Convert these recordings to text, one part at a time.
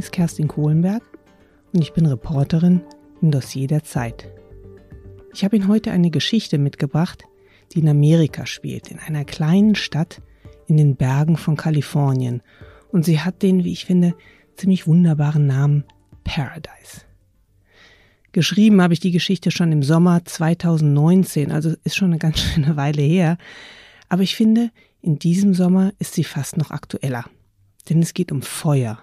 ist Kerstin Kohlenberg und ich bin Reporterin im Dossier der Zeit. Ich habe Ihnen heute eine Geschichte mitgebracht, die in Amerika spielt, in einer kleinen Stadt in den Bergen von Kalifornien. Und sie hat den, wie ich finde, ziemlich wunderbaren Namen Paradise. Geschrieben habe ich die Geschichte schon im Sommer 2019, also ist schon eine ganz schöne Weile her. Aber ich finde, in diesem Sommer ist sie fast noch aktueller. Denn es geht um Feuer.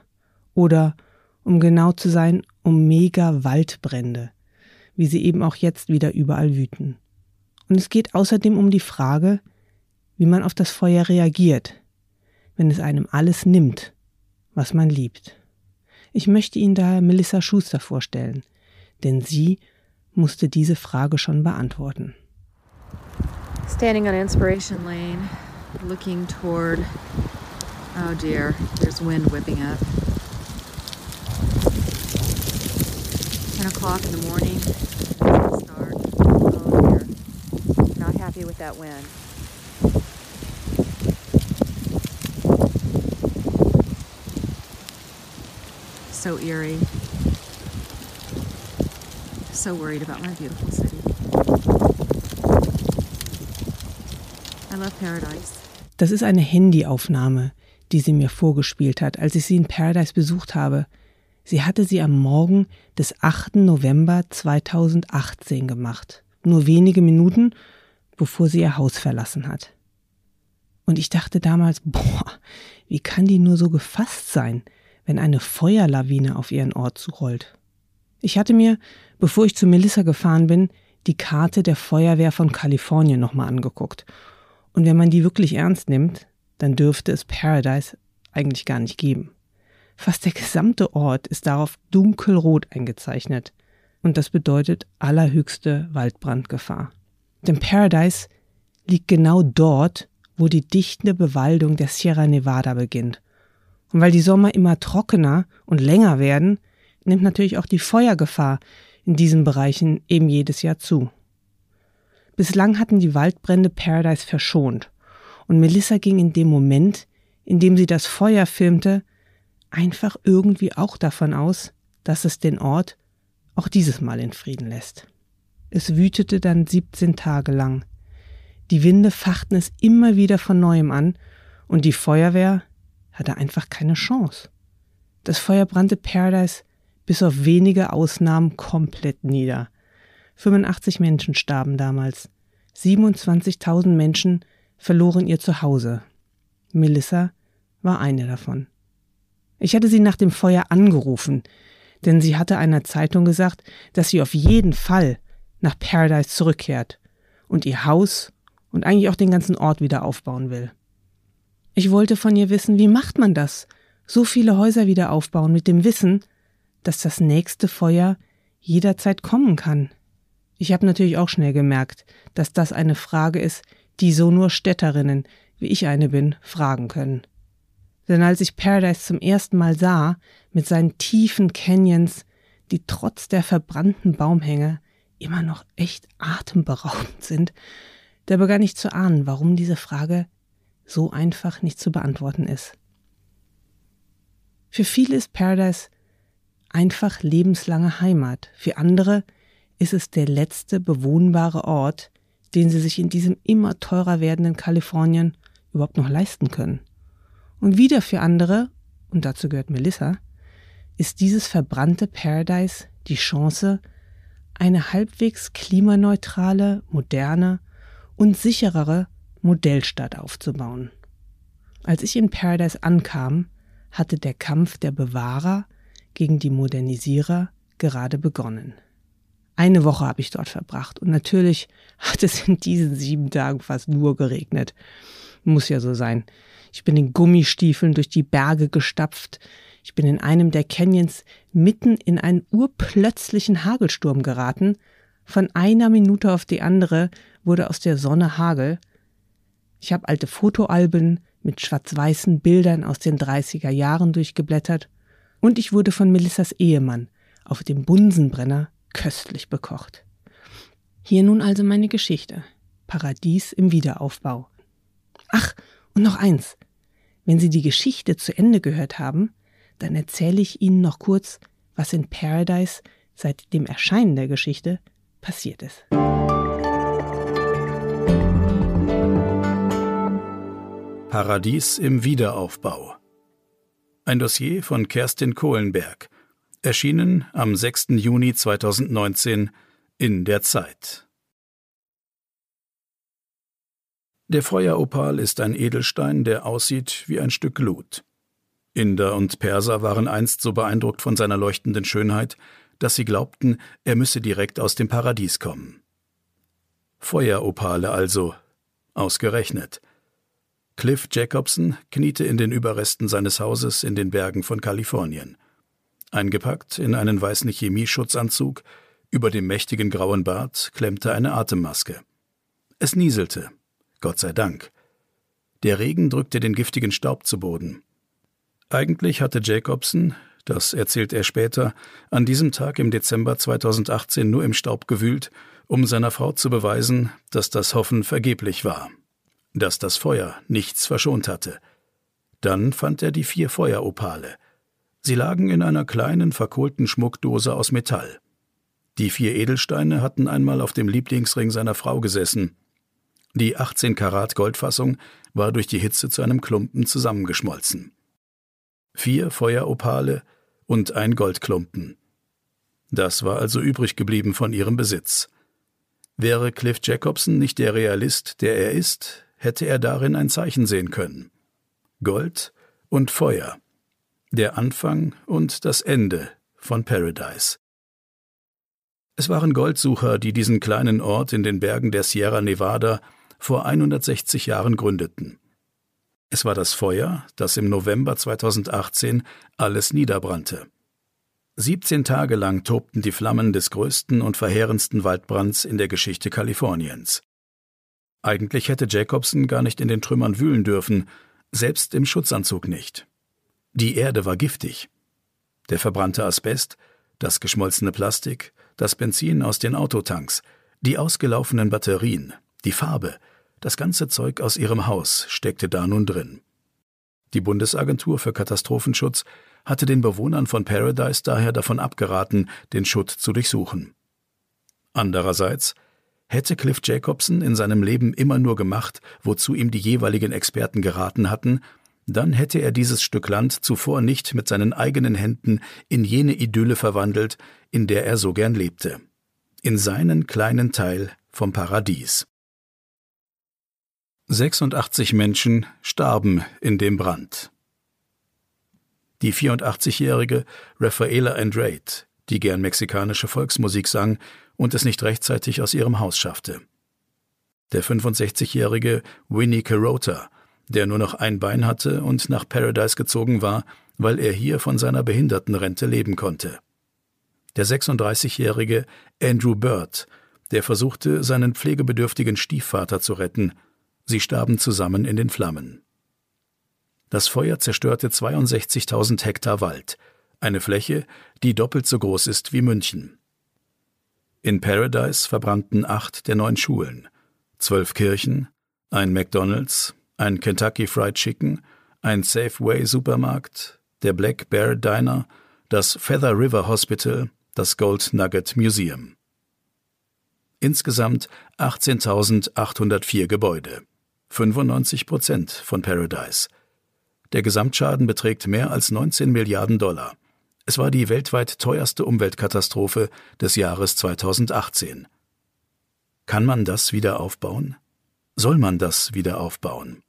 Oder, um genau zu sein, um mega Waldbrände, wie sie eben auch jetzt wieder überall wüten. Und es geht außerdem um die Frage, wie man auf das Feuer reagiert, wenn es einem alles nimmt, was man liebt. Ich möchte Ihnen daher Melissa Schuster vorstellen, denn sie musste diese Frage schon beantworten. Standing on Inspiration Lane, looking toward, oh dear, there's wind whipping up. 10 o'clock in the morning, start. Not happy with that wind. So eerie. So worried about my beautiful city. I love paradise. Das ist eine Handyaufnahme, die sie mir vorgespielt hat, als ich sie in Paradise besucht habe. Sie hatte sie am Morgen des 8. November 2018 gemacht, nur wenige Minuten, bevor sie ihr Haus verlassen hat. Und ich dachte damals, boah, wie kann die nur so gefasst sein, wenn eine Feuerlawine auf ihren Ort zurollt? Ich hatte mir, bevor ich zu Melissa gefahren bin, die Karte der Feuerwehr von Kalifornien nochmal angeguckt und wenn man die wirklich ernst nimmt, dann dürfte es Paradise eigentlich gar nicht geben. Fast der gesamte Ort ist darauf dunkelrot eingezeichnet. Und das bedeutet allerhöchste Waldbrandgefahr. Denn Paradise liegt genau dort, wo die dichte Bewaldung der Sierra Nevada beginnt. Und weil die Sommer immer trockener und länger werden, nimmt natürlich auch die Feuergefahr in diesen Bereichen eben jedes Jahr zu. Bislang hatten die Waldbrände Paradise verschont. Und Melissa ging in dem Moment, in dem sie das Feuer filmte, einfach irgendwie auch davon aus, dass es den Ort auch dieses Mal in Frieden lässt. Es wütete dann 17 Tage lang. Die Winde fachten es immer wieder von neuem an und die Feuerwehr hatte einfach keine Chance. Das Feuer brannte Paradise bis auf wenige Ausnahmen komplett nieder. 85 Menschen starben damals. 27.000 Menschen verloren ihr Zuhause. Melissa war eine davon. Ich hatte sie nach dem Feuer angerufen, denn sie hatte einer Zeitung gesagt, dass sie auf jeden Fall nach Paradise zurückkehrt und ihr Haus und eigentlich auch den ganzen Ort wieder aufbauen will. Ich wollte von ihr wissen, wie macht man das? So viele Häuser wieder aufbauen mit dem Wissen, dass das nächste Feuer jederzeit kommen kann. Ich habe natürlich auch schnell gemerkt, dass das eine Frage ist, die so nur Städterinnen, wie ich eine bin, fragen können. Denn als ich Paradise zum ersten Mal sah, mit seinen tiefen Canyons, die trotz der verbrannten Baumhänge immer noch echt atemberaubend sind, da begann ich zu ahnen, warum diese Frage so einfach nicht zu beantworten ist. Für viele ist Paradise einfach lebenslange Heimat, für andere ist es der letzte bewohnbare Ort, den sie sich in diesem immer teurer werdenden Kalifornien überhaupt noch leisten können. Und wieder für andere, und dazu gehört Melissa, ist dieses verbrannte Paradise die Chance, eine halbwegs klimaneutrale, moderne und sicherere Modellstadt aufzubauen. Als ich in Paradise ankam, hatte der Kampf der Bewahrer gegen die Modernisierer gerade begonnen. Eine Woche habe ich dort verbracht und natürlich hat es in diesen sieben Tagen fast nur geregnet. Muss ja so sein. Ich bin in Gummistiefeln durch die Berge gestapft. Ich bin in einem der Canyons mitten in einen urplötzlichen Hagelsturm geraten. Von einer Minute auf die andere wurde aus der Sonne Hagel. Ich habe alte Fotoalben mit schwarz-weißen Bildern aus den 30er Jahren durchgeblättert und ich wurde von Melissas Ehemann auf dem Bunsenbrenner köstlich bekocht. Hier nun also meine Geschichte. Paradies im Wiederaufbau. Ach, und noch eins. Wenn Sie die Geschichte zu Ende gehört haben, dann erzähle ich Ihnen noch kurz, was in Paradise seit dem Erscheinen der Geschichte passiert ist. Paradies im Wiederaufbau. Ein Dossier von Kerstin Kohlenberg, erschienen am 6. Juni 2019 in der Zeit. Der Feueropal ist ein Edelstein, der aussieht wie ein Stück Glut. Inder und Perser waren einst so beeindruckt von seiner leuchtenden Schönheit, dass sie glaubten, er müsse direkt aus dem Paradies kommen. Feueropale also, ausgerechnet. Cliff Jacobson kniete in den Überresten seines Hauses in den Bergen von Kalifornien. Eingepackt in einen weißen Chemieschutzanzug, über dem mächtigen grauen Bart klemmte eine Atemmaske. Es nieselte. Gott sei Dank. Der Regen drückte den giftigen Staub zu Boden. Eigentlich hatte Jacobson, das erzählt er später, an diesem Tag im Dezember 2018 nur im Staub gewühlt, um seiner Frau zu beweisen, dass das Hoffen vergeblich war, dass das Feuer nichts verschont hatte. Dann fand er die vier Feueropale. Sie lagen in einer kleinen, verkohlten Schmuckdose aus Metall. Die vier Edelsteine hatten einmal auf dem Lieblingsring seiner Frau gesessen. Die 18 Karat Goldfassung war durch die Hitze zu einem Klumpen zusammengeschmolzen vier Feueropale und ein Goldklumpen. Das war also übrig geblieben von ihrem Besitz. Wäre Cliff Jacobson nicht der Realist, der er ist, hätte er darin ein Zeichen sehen können. Gold und Feuer. Der Anfang und das Ende von Paradise. Es waren Goldsucher, die diesen kleinen Ort in den Bergen der Sierra Nevada vor 160 Jahren gründeten. Es war das Feuer, das im November 2018 alles niederbrannte. 17 Tage lang tobten die Flammen des größten und verheerendsten Waldbrands in der Geschichte Kaliforniens. Eigentlich hätte Jacobson gar nicht in den Trümmern wühlen dürfen, selbst im Schutzanzug nicht. Die Erde war giftig. Der verbrannte Asbest, das geschmolzene Plastik, das Benzin aus den Autotanks, die ausgelaufenen Batterien, die Farbe, das ganze Zeug aus ihrem Haus steckte da nun drin. Die Bundesagentur für Katastrophenschutz hatte den Bewohnern von Paradise daher davon abgeraten, den Schutt zu durchsuchen. Andererseits hätte Cliff Jacobson in seinem Leben immer nur gemacht, wozu ihm die jeweiligen Experten geraten hatten, dann hätte er dieses Stück Land zuvor nicht mit seinen eigenen Händen in jene Idylle verwandelt, in der er so gern lebte. In seinen kleinen Teil vom Paradies. 86 Menschen starben in dem Brand. Die 84-jährige Rafaela Andrade, die gern mexikanische Volksmusik sang und es nicht rechtzeitig aus ihrem Haus schaffte. Der 65-jährige Winnie Carota, der nur noch ein Bein hatte und nach Paradise gezogen war, weil er hier von seiner Behindertenrente leben konnte. Der 36-jährige Andrew Bird, der versuchte, seinen pflegebedürftigen Stiefvater zu retten Sie starben zusammen in den Flammen. Das Feuer zerstörte 62.000 Hektar Wald, eine Fläche, die doppelt so groß ist wie München. In Paradise verbrannten acht der neun Schulen, zwölf Kirchen, ein McDonald's, ein Kentucky Fried Chicken, ein Safeway Supermarkt, der Black Bear Diner, das Feather River Hospital, das Gold Nugget Museum. Insgesamt 18.804 Gebäude. 95 Prozent von Paradise. Der Gesamtschaden beträgt mehr als 19 Milliarden Dollar. Es war die weltweit teuerste Umweltkatastrophe des Jahres 2018. Kann man das wieder aufbauen? Soll man das wieder aufbauen?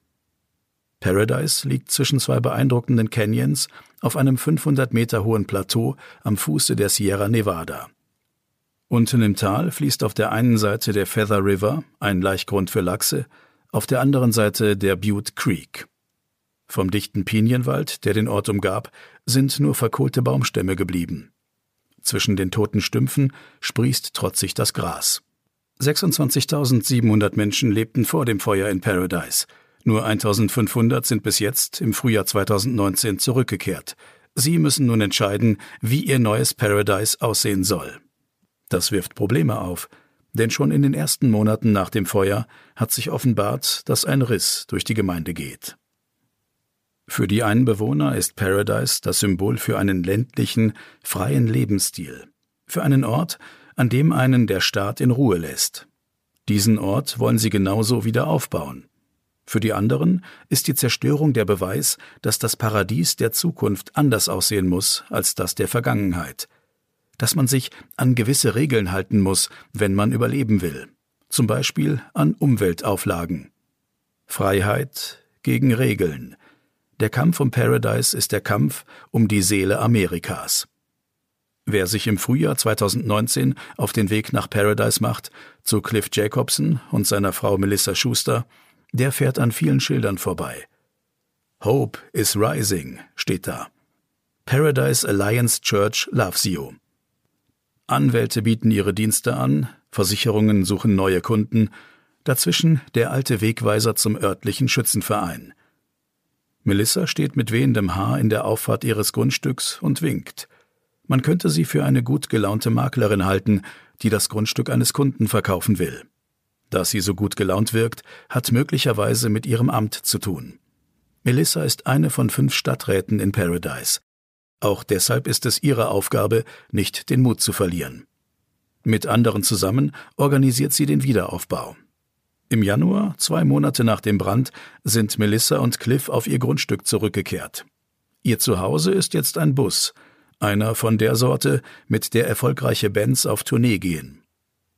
Paradise liegt zwischen zwei beeindruckenden Canyons auf einem 500 Meter hohen Plateau am Fuße der Sierra Nevada. Unten im Tal fließt auf der einen Seite der Feather River, ein Laichgrund für Lachse, auf der anderen Seite der Butte Creek. Vom dichten Pinienwald, der den Ort umgab, sind nur verkohlte Baumstämme geblieben. Zwischen den toten Stümpfen sprießt trotzig das Gras. 26.700 Menschen lebten vor dem Feuer in Paradise. Nur 1.500 sind bis jetzt im Frühjahr 2019 zurückgekehrt. Sie müssen nun entscheiden, wie ihr neues Paradise aussehen soll. Das wirft Probleme auf, denn schon in den ersten Monaten nach dem Feuer hat sich offenbart, dass ein Riss durch die Gemeinde geht. Für die Einbewohner ist Paradise das Symbol für einen ländlichen, freien Lebensstil, für einen Ort, an dem einen der Staat in Ruhe lässt. Diesen Ort wollen sie genauso wieder aufbauen. Für die anderen ist die Zerstörung der Beweis, dass das Paradies der Zukunft anders aussehen muss als das der Vergangenheit, dass man sich an gewisse Regeln halten muss, wenn man überleben will, zum Beispiel an Umweltauflagen. Freiheit gegen Regeln, der Kampf um Paradise ist der Kampf um die Seele Amerikas. Wer sich im Frühjahr 2019 auf den Weg nach Paradise macht, zu Cliff Jacobson und seiner Frau Melissa Schuster, der fährt an vielen Schildern vorbei. Hope is rising steht da. Paradise Alliance Church loves you. Anwälte bieten ihre Dienste an, Versicherungen suchen neue Kunden, dazwischen der alte Wegweiser zum örtlichen Schützenverein. Melissa steht mit wehendem Haar in der Auffahrt ihres Grundstücks und winkt. Man könnte sie für eine gut gelaunte Maklerin halten, die das Grundstück eines Kunden verkaufen will. Dass sie so gut gelaunt wirkt, hat möglicherweise mit ihrem Amt zu tun. Melissa ist eine von fünf Stadträten in Paradise. Auch deshalb ist es ihre Aufgabe, nicht den Mut zu verlieren. Mit anderen zusammen organisiert sie den Wiederaufbau. Im Januar, zwei Monate nach dem Brand, sind Melissa und Cliff auf ihr Grundstück zurückgekehrt. Ihr Zuhause ist jetzt ein Bus, einer von der Sorte, mit der erfolgreiche Bands auf Tournee gehen.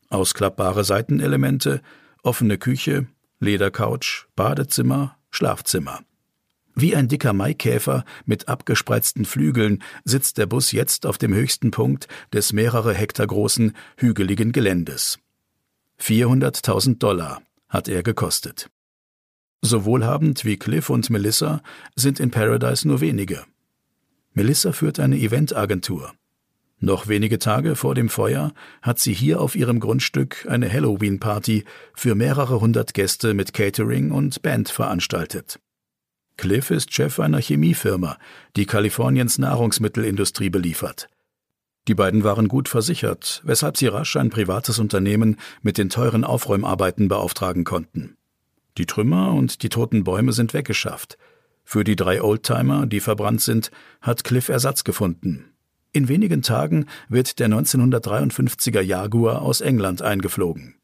Ausklappbare Seitenelemente, offene Küche, Ledercouch, Badezimmer, Schlafzimmer. Wie ein dicker Maikäfer mit abgespreizten Flügeln sitzt der Bus jetzt auf dem höchsten Punkt des mehrere Hektar großen, hügeligen Geländes. 400.000 Dollar hat er gekostet. So wohlhabend wie Cliff und Melissa sind in Paradise nur wenige. Melissa führt eine Eventagentur. Noch wenige Tage vor dem Feuer hat sie hier auf ihrem Grundstück eine Halloween-Party für mehrere hundert Gäste mit Catering und Band veranstaltet. Cliff ist Chef einer Chemiefirma, die Kaliforniens Nahrungsmittelindustrie beliefert. Die beiden waren gut versichert, weshalb sie rasch ein privates Unternehmen mit den teuren Aufräumarbeiten beauftragen konnten. Die Trümmer und die toten Bäume sind weggeschafft. Für die drei Oldtimer, die verbrannt sind, hat Cliff Ersatz gefunden. In wenigen Tagen wird der 1953er Jaguar aus England eingeflogen.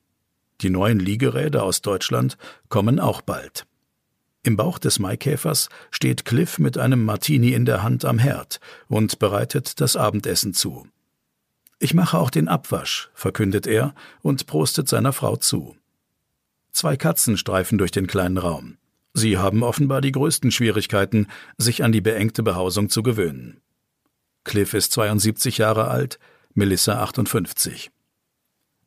Die neuen Liegeräder aus Deutschland kommen auch bald. Im Bauch des Maikäfers steht Cliff mit einem Martini in der Hand am Herd und bereitet das Abendessen zu. Ich mache auch den Abwasch, verkündet er und prostet seiner Frau zu. Zwei Katzen streifen durch den kleinen Raum. Sie haben offenbar die größten Schwierigkeiten, sich an die beengte Behausung zu gewöhnen. Cliff ist 72 Jahre alt, Melissa 58.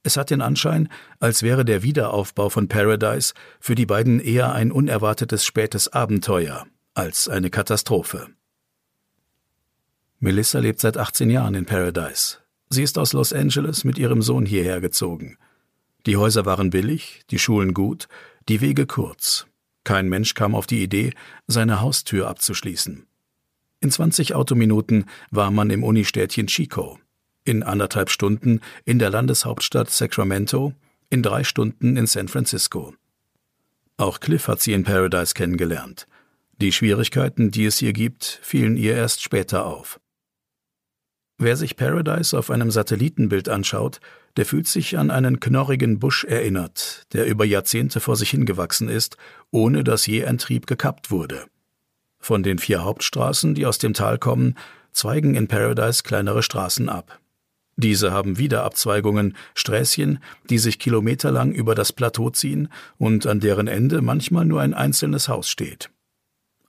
Es hat den Anschein, als wäre der Wiederaufbau von Paradise für die beiden eher ein unerwartetes spätes Abenteuer als eine Katastrophe. Melissa lebt seit 18 Jahren in Paradise. Sie ist aus Los Angeles mit ihrem Sohn hierher gezogen. Die Häuser waren billig, die Schulen gut, die Wege kurz. Kein Mensch kam auf die Idee, seine Haustür abzuschließen. In 20 Autominuten war man im Unistädtchen Chico in anderthalb Stunden in der Landeshauptstadt Sacramento, in drei Stunden in San Francisco. Auch Cliff hat sie in Paradise kennengelernt. Die Schwierigkeiten, die es hier gibt, fielen ihr erst später auf. Wer sich Paradise auf einem Satellitenbild anschaut, der fühlt sich an einen knorrigen Busch erinnert, der über Jahrzehnte vor sich hingewachsen ist, ohne dass je ein Trieb gekappt wurde. Von den vier Hauptstraßen, die aus dem Tal kommen, zweigen in Paradise kleinere Straßen ab. Diese haben wieder Abzweigungen, Sträßchen, die sich kilometerlang über das Plateau ziehen und an deren Ende manchmal nur ein einzelnes Haus steht.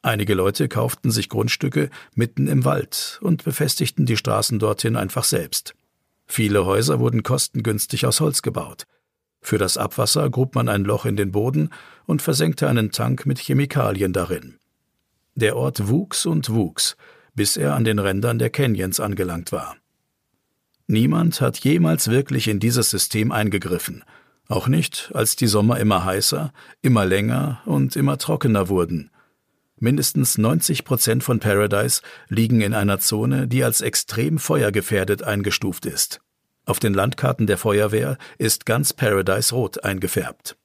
Einige Leute kauften sich Grundstücke mitten im Wald und befestigten die Straßen dorthin einfach selbst. Viele Häuser wurden kostengünstig aus Holz gebaut. Für das Abwasser grub man ein Loch in den Boden und versenkte einen Tank mit Chemikalien darin. Der Ort wuchs und wuchs, bis er an den Rändern der Canyons angelangt war. Niemand hat jemals wirklich in dieses System eingegriffen, auch nicht, als die Sommer immer heißer, immer länger und immer trockener wurden. Mindestens 90 Prozent von Paradise liegen in einer Zone, die als extrem feuergefährdet eingestuft ist. Auf den Landkarten der Feuerwehr ist ganz Paradise rot eingefärbt.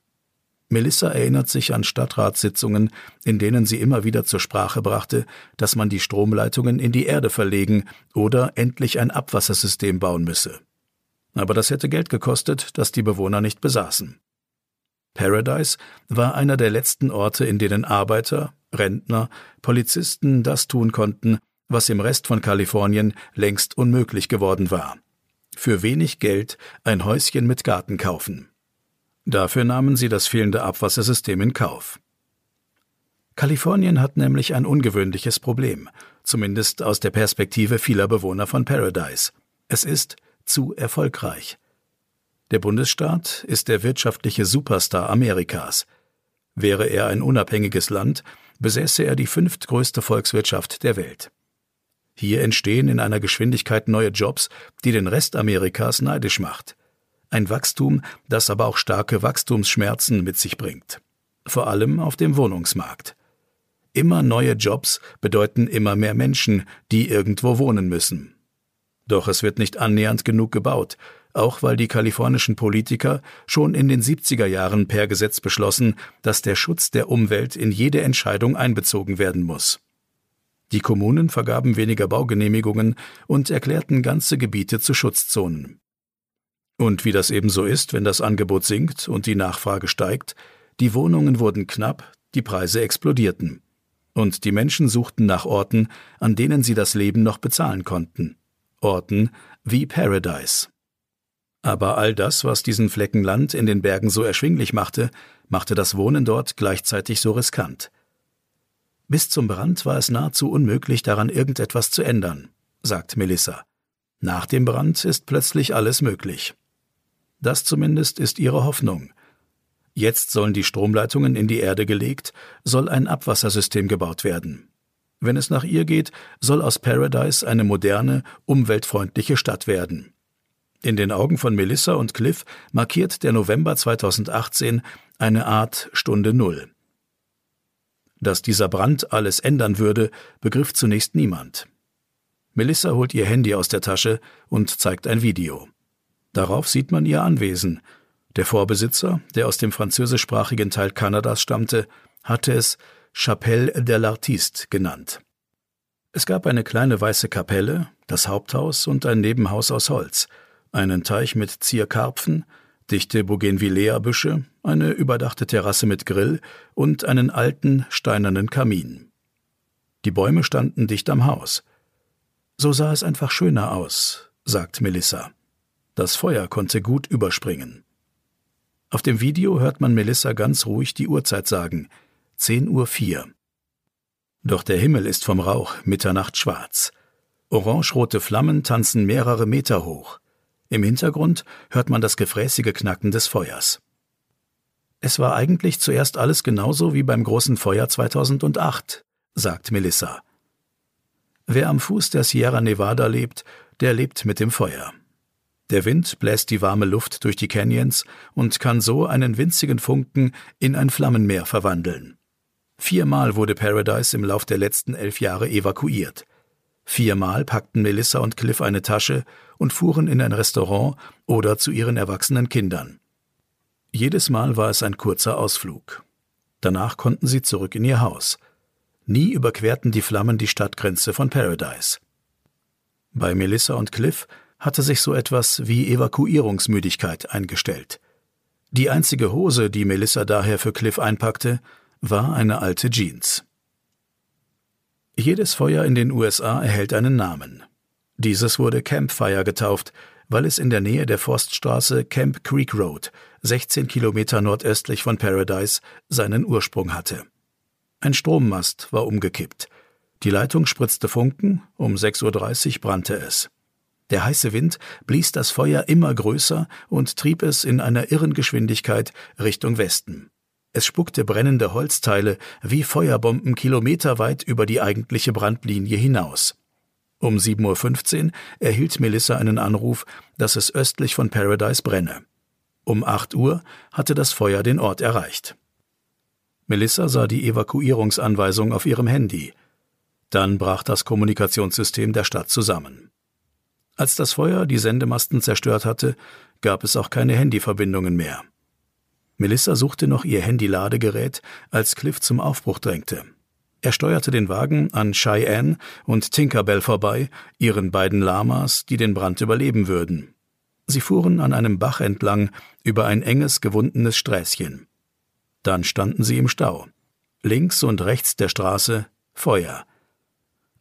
Melissa erinnert sich an Stadtratssitzungen, in denen sie immer wieder zur Sprache brachte, dass man die Stromleitungen in die Erde verlegen oder endlich ein Abwassersystem bauen müsse. Aber das hätte Geld gekostet, das die Bewohner nicht besaßen. Paradise war einer der letzten Orte, in denen Arbeiter, Rentner, Polizisten das tun konnten, was im Rest von Kalifornien längst unmöglich geworden war. Für wenig Geld ein Häuschen mit Garten kaufen. Dafür nahmen sie das fehlende Abwassersystem in Kauf. Kalifornien hat nämlich ein ungewöhnliches Problem, zumindest aus der Perspektive vieler Bewohner von Paradise. Es ist zu erfolgreich. Der Bundesstaat ist der wirtschaftliche Superstar Amerikas. Wäre er ein unabhängiges Land, besäße er die fünftgrößte Volkswirtschaft der Welt. Hier entstehen in einer Geschwindigkeit neue Jobs, die den Rest Amerikas neidisch macht. Ein Wachstum, das aber auch starke Wachstumsschmerzen mit sich bringt. Vor allem auf dem Wohnungsmarkt. Immer neue Jobs bedeuten immer mehr Menschen, die irgendwo wohnen müssen. Doch es wird nicht annähernd genug gebaut, auch weil die kalifornischen Politiker schon in den 70er Jahren per Gesetz beschlossen, dass der Schutz der Umwelt in jede Entscheidung einbezogen werden muss. Die Kommunen vergaben weniger Baugenehmigungen und erklärten ganze Gebiete zu Schutzzonen. Und wie das eben so ist, wenn das Angebot sinkt und die Nachfrage steigt, die Wohnungen wurden knapp, die Preise explodierten. Und die Menschen suchten nach Orten, an denen sie das Leben noch bezahlen konnten. Orten wie Paradise. Aber all das, was diesen Flecken Land in den Bergen so erschwinglich machte, machte das Wohnen dort gleichzeitig so riskant. Bis zum Brand war es nahezu unmöglich, daran irgendetwas zu ändern, sagt Melissa. Nach dem Brand ist plötzlich alles möglich. Das zumindest ist ihre Hoffnung. Jetzt sollen die Stromleitungen in die Erde gelegt, soll ein Abwassersystem gebaut werden. Wenn es nach ihr geht, soll aus Paradise eine moderne, umweltfreundliche Stadt werden. In den Augen von Melissa und Cliff markiert der November 2018 eine Art Stunde Null. Dass dieser Brand alles ändern würde, begriff zunächst niemand. Melissa holt ihr Handy aus der Tasche und zeigt ein Video. Darauf sieht man ihr Anwesen. Der Vorbesitzer, der aus dem französischsprachigen Teil Kanadas stammte, hatte es Chapelle de l'Artiste genannt. Es gab eine kleine weiße Kapelle, das Haupthaus und ein Nebenhaus aus Holz, einen Teich mit Zierkarpfen, dichte Bougainvillea-Büsche, eine überdachte Terrasse mit Grill und einen alten, steinernen Kamin. Die Bäume standen dicht am Haus. So sah es einfach schöner aus, sagt Melissa. Das Feuer konnte gut überspringen. Auf dem Video hört man Melissa ganz ruhig die Uhrzeit sagen. 10 Uhr 4. Doch der Himmel ist vom Rauch Mitternacht schwarz. Orangerote Flammen tanzen mehrere Meter hoch. Im Hintergrund hört man das gefräßige Knacken des Feuers. Es war eigentlich zuerst alles genauso wie beim großen Feuer 2008, sagt Melissa. Wer am Fuß der Sierra Nevada lebt, der lebt mit dem Feuer. Der Wind bläst die warme Luft durch die Canyons und kann so einen winzigen Funken in ein Flammenmeer verwandeln. Viermal wurde Paradise im Lauf der letzten elf Jahre evakuiert. Viermal packten Melissa und Cliff eine Tasche und fuhren in ein Restaurant oder zu ihren erwachsenen Kindern. Jedes Mal war es ein kurzer Ausflug. Danach konnten sie zurück in ihr Haus. Nie überquerten die Flammen die Stadtgrenze von Paradise. Bei Melissa und Cliff hatte sich so etwas wie Evakuierungsmüdigkeit eingestellt. Die einzige Hose, die Melissa daher für Cliff einpackte, war eine alte Jeans. Jedes Feuer in den USA erhält einen Namen. Dieses wurde Campfire getauft, weil es in der Nähe der Forststraße Camp Creek Road, 16 Kilometer nordöstlich von Paradise, seinen Ursprung hatte. Ein Strommast war umgekippt. Die Leitung spritzte Funken, um 6.30 Uhr brannte es. Der heiße Wind blies das Feuer immer größer und trieb es in einer irren Geschwindigkeit Richtung Westen. Es spuckte brennende Holzteile wie Feuerbomben kilometerweit über die eigentliche Brandlinie hinaus. Um 7.15 Uhr erhielt Melissa einen Anruf, dass es östlich von Paradise brenne. Um 8 Uhr hatte das Feuer den Ort erreicht. Melissa sah die Evakuierungsanweisung auf ihrem Handy. Dann brach das Kommunikationssystem der Stadt zusammen. Als das Feuer die Sendemasten zerstört hatte, gab es auch keine Handyverbindungen mehr. Melissa suchte noch ihr Handy-Ladegerät, als Cliff zum Aufbruch drängte. Er steuerte den Wagen an Cheyenne und Tinkerbell vorbei, ihren beiden Lamas, die den Brand überleben würden. Sie fuhren an einem Bach entlang über ein enges, gewundenes Sträßchen. Dann standen sie im Stau. Links und rechts der Straße Feuer.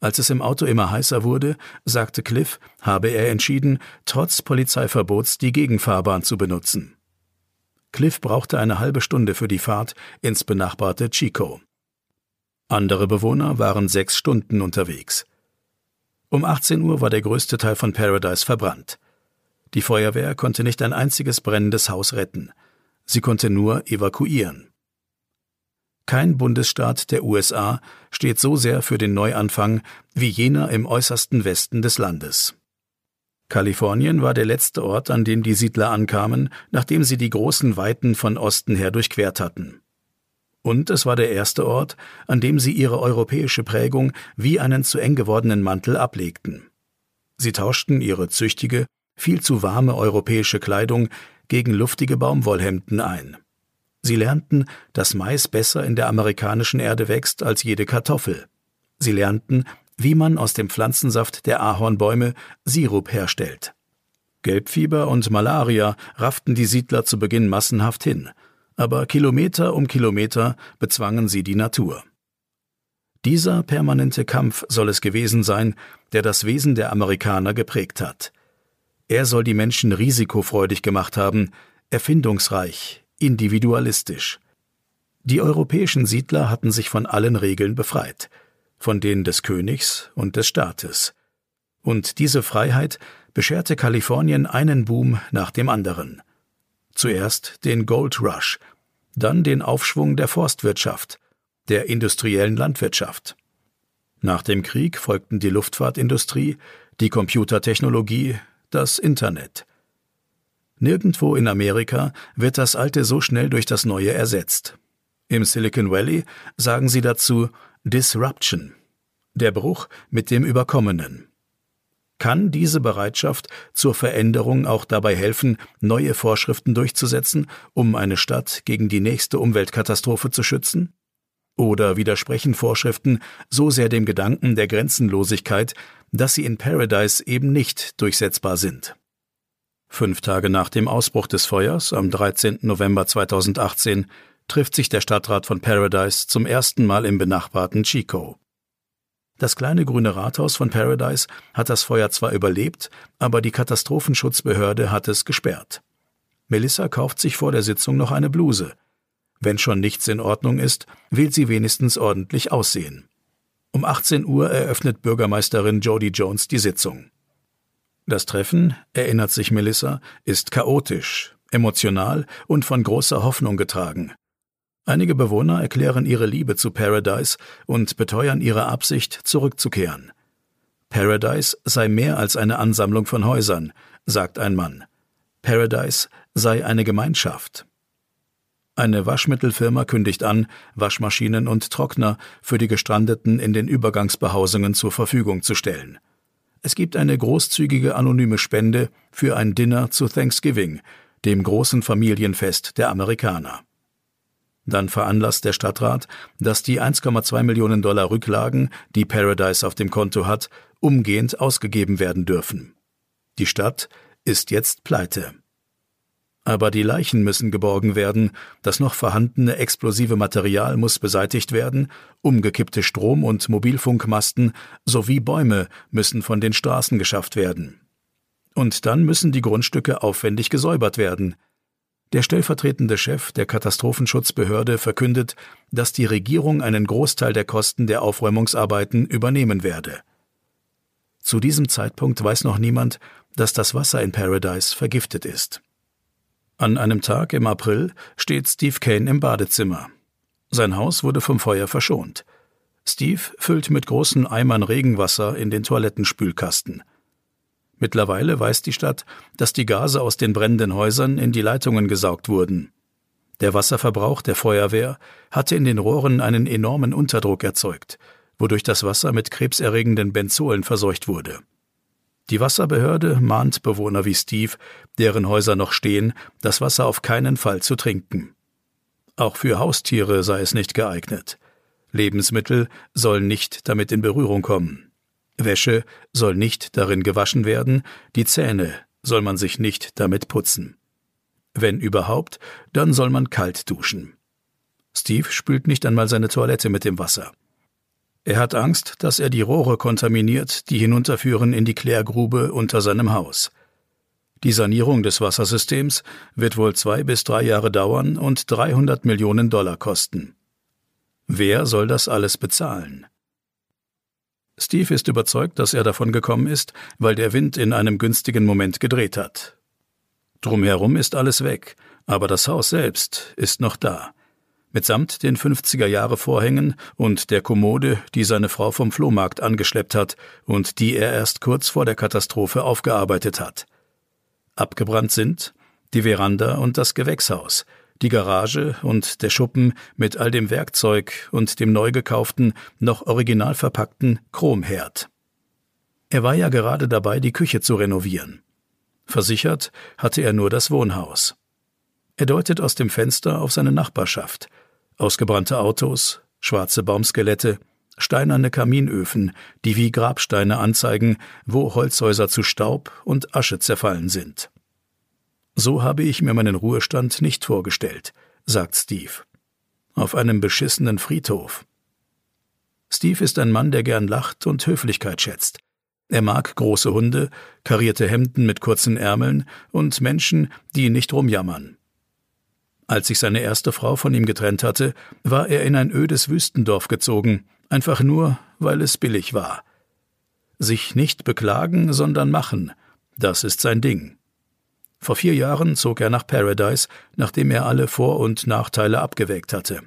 Als es im Auto immer heißer wurde, sagte Cliff, habe er entschieden, trotz Polizeiverbots die Gegenfahrbahn zu benutzen. Cliff brauchte eine halbe Stunde für die Fahrt ins benachbarte Chico. Andere Bewohner waren sechs Stunden unterwegs. Um 18 Uhr war der größte Teil von Paradise verbrannt. Die Feuerwehr konnte nicht ein einziges brennendes Haus retten. Sie konnte nur evakuieren. Kein Bundesstaat der USA steht so sehr für den Neuanfang wie jener im äußersten Westen des Landes. Kalifornien war der letzte Ort, an dem die Siedler ankamen, nachdem sie die großen Weiten von Osten her durchquert hatten. Und es war der erste Ort, an dem sie ihre europäische Prägung wie einen zu eng gewordenen Mantel ablegten. Sie tauschten ihre züchtige, viel zu warme europäische Kleidung gegen luftige Baumwollhemden ein. Sie lernten, dass Mais besser in der amerikanischen Erde wächst als jede Kartoffel. Sie lernten, wie man aus dem Pflanzensaft der Ahornbäume Sirup herstellt. Gelbfieber und Malaria rafften die Siedler zu Beginn massenhaft hin, aber Kilometer um Kilometer bezwangen sie die Natur. Dieser permanente Kampf soll es gewesen sein, der das Wesen der Amerikaner geprägt hat. Er soll die Menschen risikofreudig gemacht haben, erfindungsreich, individualistisch. Die europäischen Siedler hatten sich von allen Regeln befreit, von denen des Königs und des Staates. Und diese Freiheit bescherte Kalifornien einen Boom nach dem anderen. Zuerst den Gold Rush, dann den Aufschwung der Forstwirtschaft, der industriellen Landwirtschaft. Nach dem Krieg folgten die Luftfahrtindustrie, die Computertechnologie, das Internet. Nirgendwo in Amerika wird das Alte so schnell durch das Neue ersetzt. Im Silicon Valley sagen sie dazu Disruption, der Bruch mit dem Überkommenen. Kann diese Bereitschaft zur Veränderung auch dabei helfen, neue Vorschriften durchzusetzen, um eine Stadt gegen die nächste Umweltkatastrophe zu schützen? Oder widersprechen Vorschriften so sehr dem Gedanken der Grenzenlosigkeit, dass sie in Paradise eben nicht durchsetzbar sind? Fünf Tage nach dem Ausbruch des Feuers, am 13. November 2018, trifft sich der Stadtrat von Paradise zum ersten Mal im benachbarten Chico. Das kleine grüne Rathaus von Paradise hat das Feuer zwar überlebt, aber die Katastrophenschutzbehörde hat es gesperrt. Melissa kauft sich vor der Sitzung noch eine Bluse. Wenn schon nichts in Ordnung ist, will sie wenigstens ordentlich aussehen. Um 18 Uhr eröffnet Bürgermeisterin Jody Jones die Sitzung. Das Treffen, erinnert sich Melissa, ist chaotisch, emotional und von großer Hoffnung getragen. Einige Bewohner erklären ihre Liebe zu Paradise und beteuern ihre Absicht, zurückzukehren. Paradise sei mehr als eine Ansammlung von Häusern, sagt ein Mann. Paradise sei eine Gemeinschaft. Eine Waschmittelfirma kündigt an, Waschmaschinen und Trockner für die Gestrandeten in den Übergangsbehausungen zur Verfügung zu stellen. Es gibt eine großzügige anonyme Spende für ein Dinner zu Thanksgiving, dem großen Familienfest der Amerikaner. Dann veranlasst der Stadtrat, dass die 1,2 Millionen Dollar Rücklagen, die Paradise auf dem Konto hat, umgehend ausgegeben werden dürfen. Die Stadt ist jetzt pleite. Aber die Leichen müssen geborgen werden, das noch vorhandene explosive Material muss beseitigt werden, umgekippte Strom- und Mobilfunkmasten sowie Bäume müssen von den Straßen geschafft werden. Und dann müssen die Grundstücke aufwendig gesäubert werden, der stellvertretende Chef der Katastrophenschutzbehörde verkündet, dass die Regierung einen Großteil der Kosten der Aufräumungsarbeiten übernehmen werde. Zu diesem Zeitpunkt weiß noch niemand, dass das Wasser in Paradise vergiftet ist. An einem Tag im April steht Steve Kane im Badezimmer. Sein Haus wurde vom Feuer verschont. Steve füllt mit großen Eimern Regenwasser in den Toilettenspülkasten. Mittlerweile weiß die Stadt, dass die Gase aus den brennenden Häusern in die Leitungen gesaugt wurden. Der Wasserverbrauch der Feuerwehr hatte in den Rohren einen enormen Unterdruck erzeugt, wodurch das Wasser mit krebserregenden Benzolen verseucht wurde. Die Wasserbehörde mahnt Bewohner wie Steve, deren Häuser noch stehen, das Wasser auf keinen Fall zu trinken. Auch für Haustiere sei es nicht geeignet. Lebensmittel sollen nicht damit in Berührung kommen. Wäsche soll nicht darin gewaschen werden, die Zähne soll man sich nicht damit putzen. Wenn überhaupt, dann soll man kalt duschen. Steve spült nicht einmal seine Toilette mit dem Wasser. Er hat Angst, dass er die Rohre kontaminiert, die hinunterführen in die Klärgrube unter seinem Haus. Die Sanierung des Wassersystems wird wohl zwei bis drei Jahre dauern und 300 Millionen Dollar kosten. Wer soll das alles bezahlen? Steve ist überzeugt, dass er davon gekommen ist, weil der Wind in einem günstigen Moment gedreht hat. Drumherum ist alles weg, aber das Haus selbst ist noch da. Mitsamt den 50er Jahre Vorhängen und der Kommode, die seine Frau vom Flohmarkt angeschleppt hat und die er erst kurz vor der Katastrophe aufgearbeitet hat. Abgebrannt sind die Veranda und das Gewächshaus, die Garage und der Schuppen mit all dem Werkzeug und dem neu gekauften, noch original verpackten Chromherd. Er war ja gerade dabei, die Küche zu renovieren. Versichert hatte er nur das Wohnhaus. Er deutet aus dem Fenster auf seine Nachbarschaft. Ausgebrannte Autos, schwarze Baumskelette, steinerne Kaminöfen, die wie Grabsteine anzeigen, wo Holzhäuser zu Staub und Asche zerfallen sind. So habe ich mir meinen Ruhestand nicht vorgestellt, sagt Steve. Auf einem beschissenen Friedhof. Steve ist ein Mann, der gern lacht und Höflichkeit schätzt. Er mag große Hunde, karierte Hemden mit kurzen Ärmeln und Menschen, die nicht rumjammern. Als sich seine erste Frau von ihm getrennt hatte, war er in ein ödes Wüstendorf gezogen, einfach nur, weil es billig war. Sich nicht beklagen, sondern machen, das ist sein Ding. Vor vier Jahren zog er nach Paradise, nachdem er alle Vor- und Nachteile abgewägt hatte.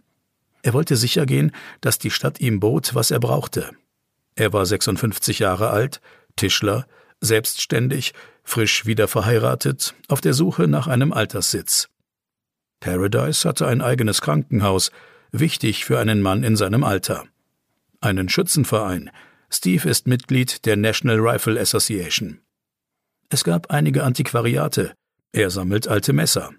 Er wollte sicher gehen, dass die Stadt ihm bot, was er brauchte. Er war 56 Jahre alt, Tischler, selbstständig, frisch wieder verheiratet, auf der Suche nach einem Alterssitz. Paradise hatte ein eigenes Krankenhaus, wichtig für einen Mann in seinem Alter. Einen Schützenverein. Steve ist Mitglied der National Rifle Association. Es gab einige Antiquariate, er sammelt alte Messer.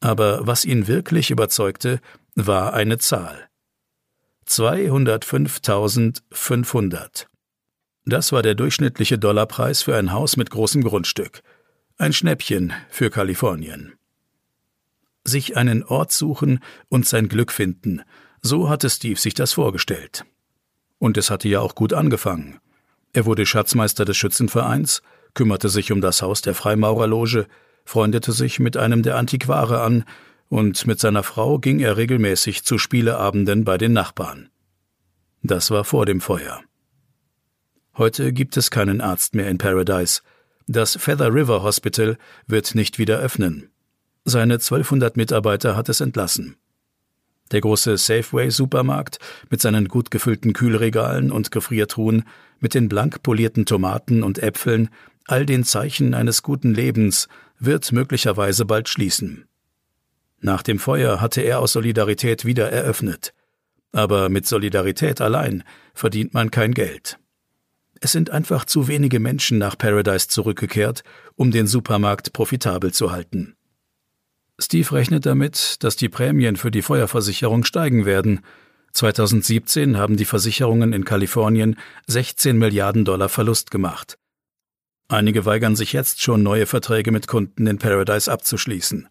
Aber was ihn wirklich überzeugte, war eine Zahl. 205.500. Das war der durchschnittliche Dollarpreis für ein Haus mit großem Grundstück. Ein Schnäppchen für Kalifornien. Sich einen Ort suchen und sein Glück finden, so hatte Steve sich das vorgestellt. Und es hatte ja auch gut angefangen. Er wurde Schatzmeister des Schützenvereins, kümmerte sich um das Haus der Freimaurerloge, freundete sich mit einem der Antiquare an, und mit seiner Frau ging er regelmäßig zu Spieleabenden bei den Nachbarn. Das war vor dem Feuer. Heute gibt es keinen Arzt mehr in Paradise. Das Feather River Hospital wird nicht wieder öffnen. Seine 1200 Mitarbeiter hat es entlassen. Der große Safeway-Supermarkt mit seinen gut gefüllten Kühlregalen und Gefriertruhen, mit den blank polierten Tomaten und Äpfeln, all den Zeichen eines guten Lebens, wird möglicherweise bald schließen. Nach dem Feuer hatte er aus Solidarität wieder eröffnet. Aber mit Solidarität allein verdient man kein Geld. Es sind einfach zu wenige Menschen nach Paradise zurückgekehrt, um den Supermarkt profitabel zu halten. Steve rechnet damit, dass die Prämien für die Feuerversicherung steigen werden. 2017 haben die Versicherungen in Kalifornien 16 Milliarden Dollar Verlust gemacht. Einige weigern sich jetzt schon, neue Verträge mit Kunden in Paradise abzuschließen.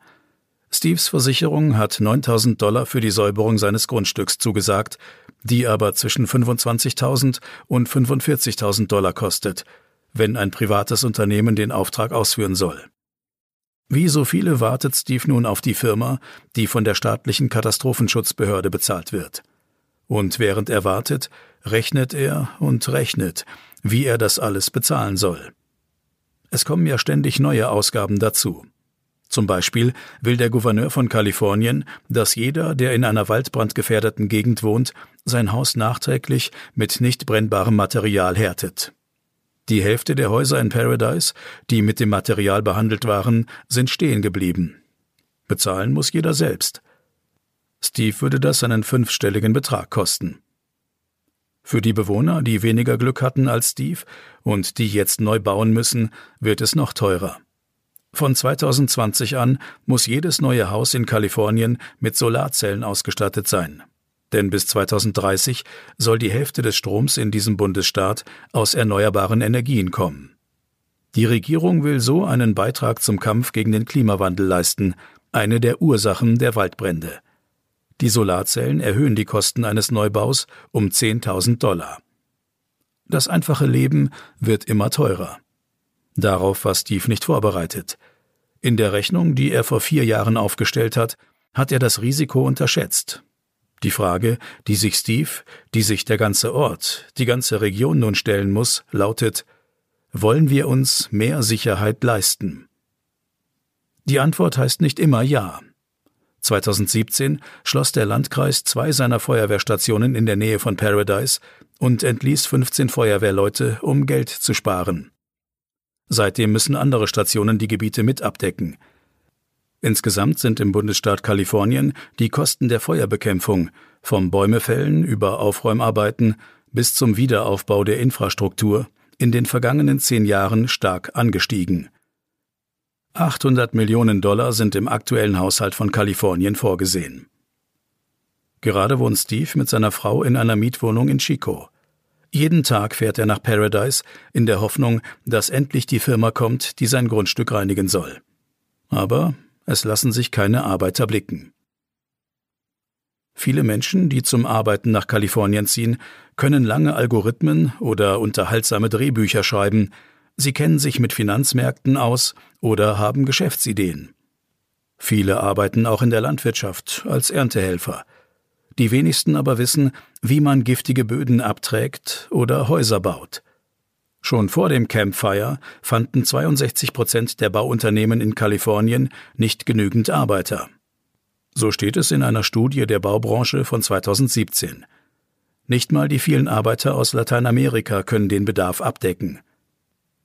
Steves Versicherung hat 9000 Dollar für die Säuberung seines Grundstücks zugesagt, die aber zwischen 25.000 und 45.000 Dollar kostet, wenn ein privates Unternehmen den Auftrag ausführen soll. Wie so viele wartet Steve nun auf die Firma, die von der staatlichen Katastrophenschutzbehörde bezahlt wird. Und während er wartet, rechnet er und rechnet, wie er das alles bezahlen soll. Es kommen ja ständig neue Ausgaben dazu. Zum Beispiel will der Gouverneur von Kalifornien, dass jeder, der in einer waldbrandgefährdeten Gegend wohnt, sein Haus nachträglich mit nicht brennbarem Material härtet. Die Hälfte der Häuser in Paradise, die mit dem Material behandelt waren, sind stehen geblieben. Bezahlen muss jeder selbst. Steve würde das einen fünfstelligen Betrag kosten. Für die Bewohner, die weniger Glück hatten als Steve und die jetzt neu bauen müssen, wird es noch teurer. Von 2020 an muss jedes neue Haus in Kalifornien mit Solarzellen ausgestattet sein. Denn bis 2030 soll die Hälfte des Stroms in diesem Bundesstaat aus erneuerbaren Energien kommen. Die Regierung will so einen Beitrag zum Kampf gegen den Klimawandel leisten, eine der Ursachen der Waldbrände. Die Solarzellen erhöhen die Kosten eines Neubaus um 10.000 Dollar. Das einfache Leben wird immer teurer. Darauf war Steve nicht vorbereitet. In der Rechnung, die er vor vier Jahren aufgestellt hat, hat er das Risiko unterschätzt. Die Frage, die sich Steve, die sich der ganze Ort, die ganze Region nun stellen muss, lautet, wollen wir uns mehr Sicherheit leisten? Die Antwort heißt nicht immer Ja. 2017 schloss der Landkreis zwei seiner Feuerwehrstationen in der Nähe von Paradise und entließ 15 Feuerwehrleute, um Geld zu sparen. Seitdem müssen andere Stationen die Gebiete mit abdecken. Insgesamt sind im Bundesstaat Kalifornien die Kosten der Feuerbekämpfung vom Bäumefällen über Aufräumarbeiten bis zum Wiederaufbau der Infrastruktur in den vergangenen zehn Jahren stark angestiegen. 800 Millionen Dollar sind im aktuellen Haushalt von Kalifornien vorgesehen. Gerade wohnt Steve mit seiner Frau in einer Mietwohnung in Chico. Jeden Tag fährt er nach Paradise in der Hoffnung, dass endlich die Firma kommt, die sein Grundstück reinigen soll. Aber es lassen sich keine Arbeiter blicken. Viele Menschen, die zum Arbeiten nach Kalifornien ziehen, können lange Algorithmen oder unterhaltsame Drehbücher schreiben, sie kennen sich mit Finanzmärkten aus oder haben Geschäftsideen. Viele arbeiten auch in der Landwirtschaft als Erntehelfer. Die wenigsten aber wissen, wie man giftige Böden abträgt oder Häuser baut. Schon vor dem Campfire fanden 62 Prozent der Bauunternehmen in Kalifornien nicht genügend Arbeiter. So steht es in einer Studie der Baubranche von 2017. Nicht mal die vielen Arbeiter aus Lateinamerika können den Bedarf abdecken.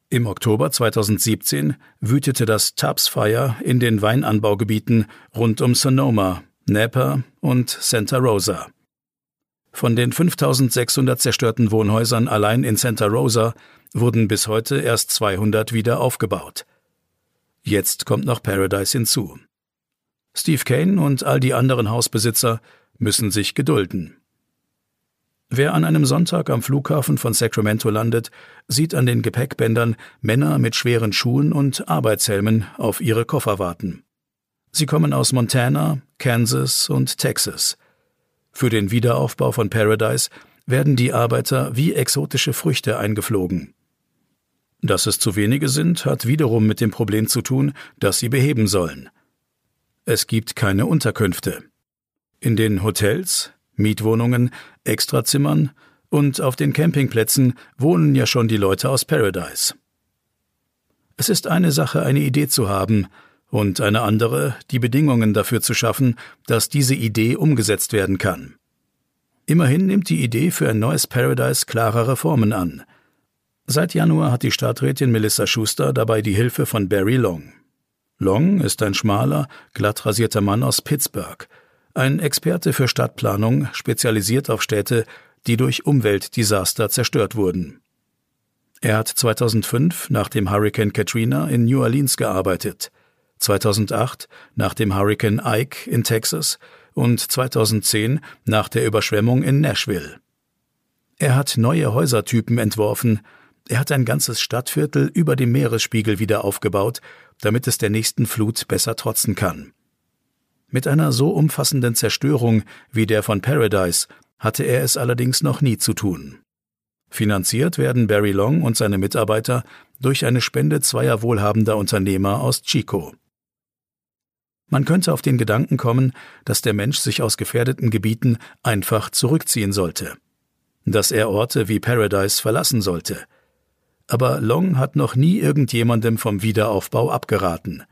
Im Oktober 2017 wütete das Tubbs Fire in den Weinanbaugebieten rund um Sonoma Napa und Santa Rosa. Von den 5600 zerstörten Wohnhäusern allein in Santa Rosa wurden bis heute erst 200 wieder aufgebaut. Jetzt kommt noch Paradise hinzu. Steve Kane und all die anderen Hausbesitzer müssen sich gedulden. Wer an einem Sonntag am Flughafen von Sacramento landet, sieht an den Gepäckbändern Männer mit schweren Schuhen und Arbeitshelmen auf ihre Koffer warten. Sie kommen aus Montana, Kansas und Texas. Für den Wiederaufbau von Paradise werden die Arbeiter wie exotische Früchte eingeflogen. Dass es zu wenige sind, hat wiederum mit dem Problem zu tun, das sie beheben sollen. Es gibt keine Unterkünfte. In den Hotels, Mietwohnungen, Extrazimmern und auf den Campingplätzen wohnen ja schon die Leute aus Paradise. Es ist eine Sache, eine Idee zu haben, und eine andere, die Bedingungen dafür zu schaffen, dass diese Idee umgesetzt werden kann. Immerhin nimmt die Idee für ein neues Paradise klarere Formen an. Seit Januar hat die Stadträtin Melissa Schuster dabei die Hilfe von Barry Long. Long ist ein schmaler, glatt rasierter Mann aus Pittsburgh, ein Experte für Stadtplanung, spezialisiert auf Städte, die durch Umweltdesaster zerstört wurden. Er hat 2005 nach dem Hurricane Katrina in New Orleans gearbeitet. 2008 nach dem Hurricane Ike in Texas und 2010 nach der Überschwemmung in Nashville. Er hat neue Häusertypen entworfen, er hat ein ganzes Stadtviertel über dem Meeresspiegel wieder aufgebaut, damit es der nächsten Flut besser trotzen kann. Mit einer so umfassenden Zerstörung wie der von Paradise hatte er es allerdings noch nie zu tun. Finanziert werden Barry Long und seine Mitarbeiter durch eine Spende zweier wohlhabender Unternehmer aus Chico. Man könnte auf den Gedanken kommen, dass der Mensch sich aus gefährdeten Gebieten einfach zurückziehen sollte, dass er Orte wie Paradise verlassen sollte. Aber Long hat noch nie irgendjemandem vom Wiederaufbau abgeraten.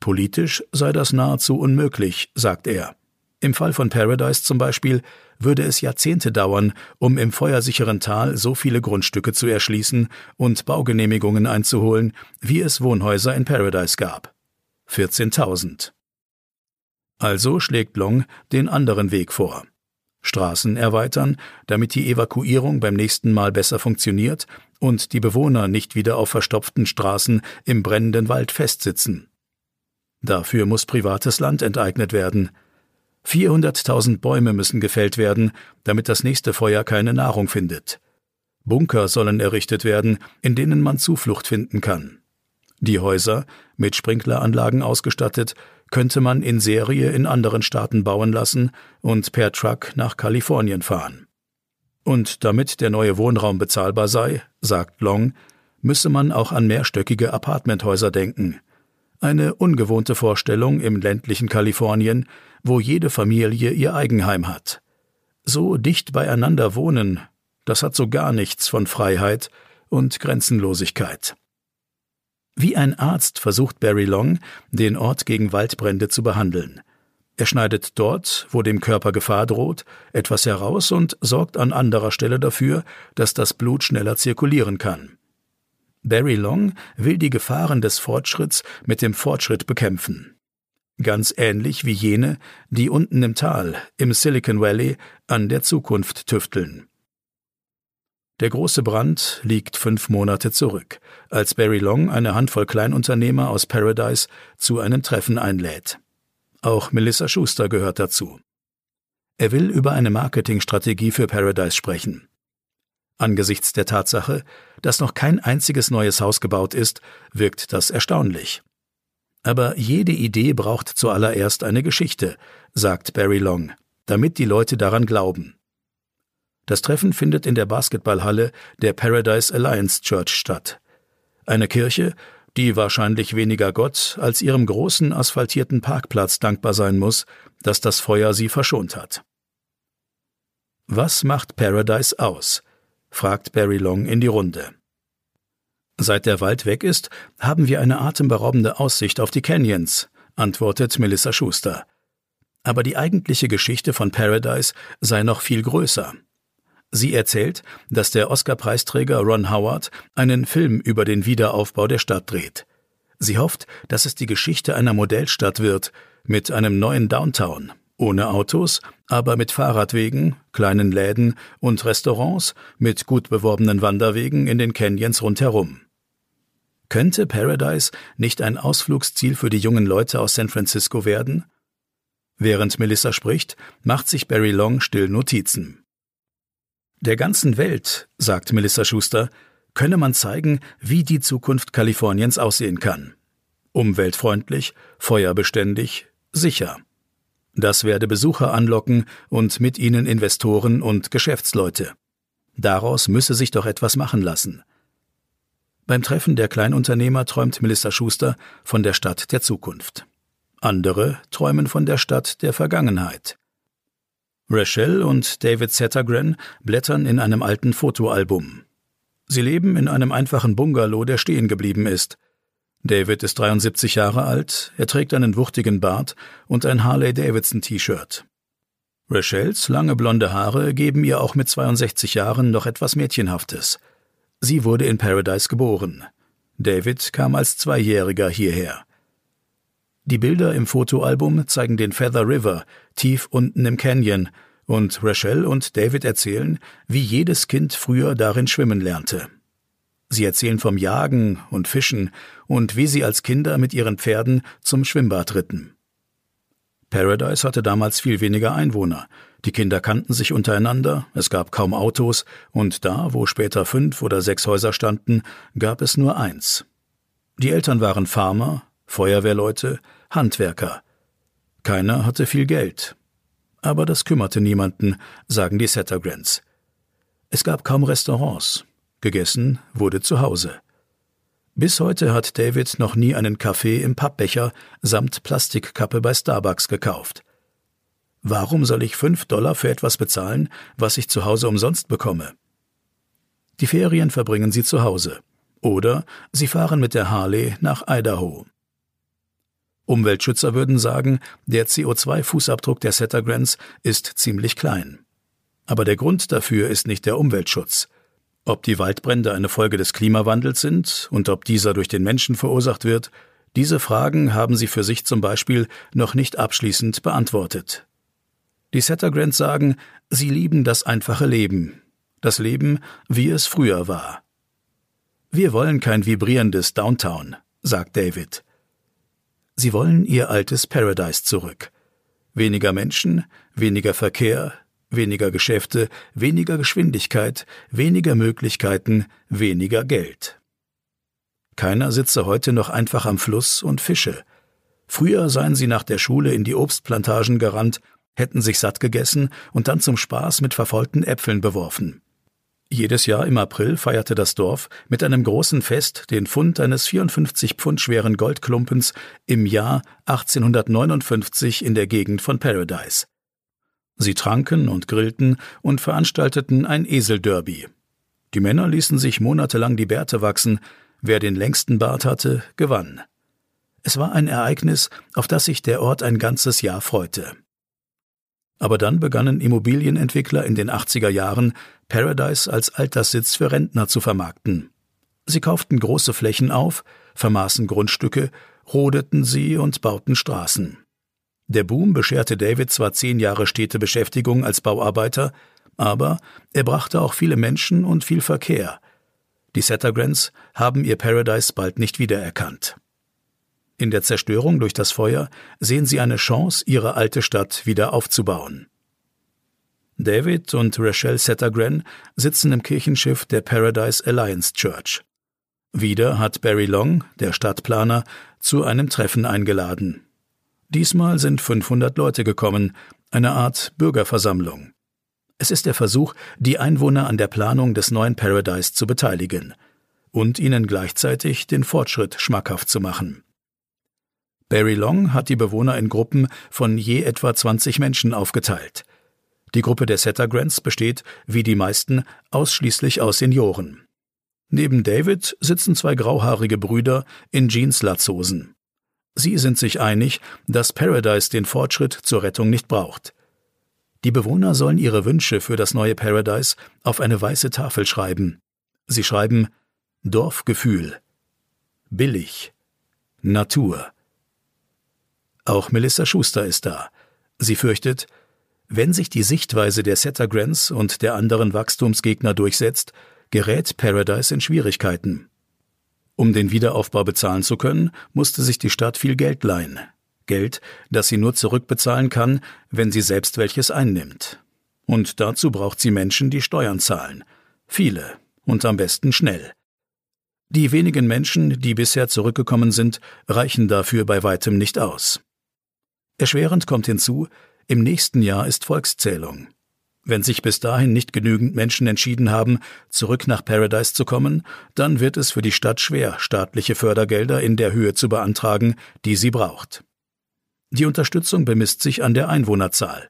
Politisch sei das nahezu unmöglich, sagt er. Im Fall von Paradise zum Beispiel würde es Jahrzehnte dauern, um im feuersicheren Tal so viele Grundstücke zu erschließen und Baugenehmigungen einzuholen, wie es Wohnhäuser in Paradise gab. 14.000. Also schlägt Long den anderen Weg vor. Straßen erweitern, damit die Evakuierung beim nächsten Mal besser funktioniert und die Bewohner nicht wieder auf verstopften Straßen im brennenden Wald festsitzen. Dafür muss privates Land enteignet werden. 400.000 Bäume müssen gefällt werden, damit das nächste Feuer keine Nahrung findet. Bunker sollen errichtet werden, in denen man Zuflucht finden kann. Die Häuser, mit Sprinkleranlagen ausgestattet, könnte man in Serie in anderen Staaten bauen lassen und per Truck nach Kalifornien fahren. Und damit der neue Wohnraum bezahlbar sei, sagt Long, müsse man auch an mehrstöckige Apartmenthäuser denken. Eine ungewohnte Vorstellung im ländlichen Kalifornien, wo jede Familie ihr Eigenheim hat. So dicht beieinander wohnen, das hat so gar nichts von Freiheit und Grenzenlosigkeit. Wie ein Arzt versucht Barry Long, den Ort gegen Waldbrände zu behandeln. Er schneidet dort, wo dem Körper Gefahr droht, etwas heraus und sorgt an anderer Stelle dafür, dass das Blut schneller zirkulieren kann. Barry Long will die Gefahren des Fortschritts mit dem Fortschritt bekämpfen. Ganz ähnlich wie jene, die unten im Tal, im Silicon Valley, an der Zukunft tüfteln. Der große Brand liegt fünf Monate zurück, als Barry Long eine Handvoll Kleinunternehmer aus Paradise zu einem Treffen einlädt. Auch Melissa Schuster gehört dazu. Er will über eine Marketingstrategie für Paradise sprechen. Angesichts der Tatsache, dass noch kein einziges neues Haus gebaut ist, wirkt das erstaunlich. Aber jede Idee braucht zuallererst eine Geschichte, sagt Barry Long, damit die Leute daran glauben. Das Treffen findet in der Basketballhalle der Paradise Alliance Church statt. Eine Kirche, die wahrscheinlich weniger Gott als ihrem großen asphaltierten Parkplatz dankbar sein muss, dass das Feuer sie verschont hat. Was macht Paradise aus? fragt Barry Long in die Runde. Seit der Wald weg ist, haben wir eine atemberaubende Aussicht auf die Canyons, antwortet Melissa Schuster. Aber die eigentliche Geschichte von Paradise sei noch viel größer. Sie erzählt, dass der Oscar-Preisträger Ron Howard einen Film über den Wiederaufbau der Stadt dreht. Sie hofft, dass es die Geschichte einer Modellstadt wird, mit einem neuen Downtown, ohne Autos, aber mit Fahrradwegen, kleinen Läden und Restaurants, mit gut beworbenen Wanderwegen in den Canyons rundherum. Könnte Paradise nicht ein Ausflugsziel für die jungen Leute aus San Francisco werden? Während Melissa spricht, macht sich Barry Long still Notizen. Der ganzen Welt, sagt Melissa Schuster, könne man zeigen, wie die Zukunft Kaliforniens aussehen kann. Umweltfreundlich, feuerbeständig, sicher. Das werde Besucher anlocken und mit ihnen Investoren und Geschäftsleute. Daraus müsse sich doch etwas machen lassen. Beim Treffen der Kleinunternehmer träumt Melissa Schuster von der Stadt der Zukunft. Andere träumen von der Stadt der Vergangenheit. Rachel und David Settergren blättern in einem alten Fotoalbum. Sie leben in einem einfachen Bungalow, der stehen geblieben ist. David ist 73 Jahre alt, er trägt einen wuchtigen Bart und ein Harley-Davidson-T-Shirt. Rachels lange blonde Haare geben ihr auch mit 62 Jahren noch etwas Mädchenhaftes. Sie wurde in Paradise geboren. David kam als Zweijähriger hierher. Die Bilder im Fotoalbum zeigen den Feather River tief unten im Canyon und Rachel und David erzählen, wie jedes Kind früher darin schwimmen lernte. Sie erzählen vom Jagen und Fischen und wie sie als Kinder mit ihren Pferden zum Schwimmbad ritten. Paradise hatte damals viel weniger Einwohner. Die Kinder kannten sich untereinander, es gab kaum Autos, und da, wo später fünf oder sechs Häuser standen, gab es nur eins. Die Eltern waren Farmer, Feuerwehrleute, Handwerker. Keiner hatte viel Geld. Aber das kümmerte niemanden, sagen die Settergrants. Es gab kaum Restaurants. Gegessen wurde zu Hause. Bis heute hat David noch nie einen Kaffee im Pappbecher samt Plastikkappe bei Starbucks gekauft. Warum soll ich fünf Dollar für etwas bezahlen, was ich zu Hause umsonst bekomme? Die Ferien verbringen sie zu Hause. Oder sie fahren mit der Harley nach Idaho. Umweltschützer würden sagen, der CO2-Fußabdruck der Settergrants ist ziemlich klein. Aber der Grund dafür ist nicht der Umweltschutz. Ob die Waldbrände eine Folge des Klimawandels sind und ob dieser durch den Menschen verursacht wird, diese Fragen haben sie für sich zum Beispiel noch nicht abschließend beantwortet. Die Settergrants sagen, sie lieben das einfache Leben, das Leben, wie es früher war. Wir wollen kein vibrierendes Downtown, sagt David. Sie wollen ihr altes Paradise zurück. Weniger Menschen, weniger Verkehr, weniger Geschäfte, weniger Geschwindigkeit, weniger Möglichkeiten, weniger Geld. Keiner sitze heute noch einfach am Fluss und fische. Früher seien sie nach der Schule in die Obstplantagen gerannt, hätten sich satt gegessen und dann zum Spaß mit verfaulten Äpfeln beworfen. Jedes Jahr im April feierte das Dorf mit einem großen Fest den Fund eines 54 Pfund schweren Goldklumpens im Jahr 1859 in der Gegend von Paradise. Sie tranken und grillten und veranstalteten ein Eselderby. Die Männer ließen sich monatelang die Bärte wachsen, wer den längsten Bart hatte, gewann. Es war ein Ereignis, auf das sich der Ort ein ganzes Jahr freute. Aber dann begannen Immobilienentwickler in den 80er Jahren, Paradise als Alterssitz für Rentner zu vermarkten. Sie kauften große Flächen auf, vermaßen Grundstücke, rodeten sie und bauten Straßen. Der Boom bescherte David zwar zehn Jahre stete Beschäftigung als Bauarbeiter, aber er brachte auch viele Menschen und viel Verkehr. Die Settergrants haben ihr Paradise bald nicht wiedererkannt. In der Zerstörung durch das Feuer sehen sie eine Chance, ihre alte Stadt wieder aufzubauen. David und Rachel Settergren sitzen im Kirchenschiff der Paradise Alliance Church. Wieder hat Barry Long, der Stadtplaner, zu einem Treffen eingeladen. Diesmal sind 500 Leute gekommen, eine Art Bürgerversammlung. Es ist der Versuch, die Einwohner an der Planung des neuen Paradise zu beteiligen und ihnen gleichzeitig den Fortschritt schmackhaft zu machen. Barry Long hat die Bewohner in Gruppen von je etwa 20 Menschen aufgeteilt. Die Gruppe der Settergrants besteht, wie die meisten, ausschließlich aus Senioren. Neben David sitzen zwei grauhaarige Brüder in Jeans-Latzhosen. Sie sind sich einig, dass Paradise den Fortschritt zur Rettung nicht braucht. Die Bewohner sollen ihre Wünsche für das neue Paradise auf eine weiße Tafel schreiben. Sie schreiben Dorfgefühl, billig, Natur, auch Melissa Schuster ist da. Sie fürchtet, wenn sich die Sichtweise der Settergrants und der anderen Wachstumsgegner durchsetzt, gerät Paradise in Schwierigkeiten. Um den Wiederaufbau bezahlen zu können, musste sich die Stadt viel Geld leihen. Geld, das sie nur zurückbezahlen kann, wenn sie selbst welches einnimmt. Und dazu braucht sie Menschen, die Steuern zahlen. Viele und am besten schnell. Die wenigen Menschen, die bisher zurückgekommen sind, reichen dafür bei weitem nicht aus. Erschwerend kommt hinzu, im nächsten Jahr ist Volkszählung. Wenn sich bis dahin nicht genügend Menschen entschieden haben, zurück nach Paradise zu kommen, dann wird es für die Stadt schwer, staatliche Fördergelder in der Höhe zu beantragen, die sie braucht. Die Unterstützung bemisst sich an der Einwohnerzahl.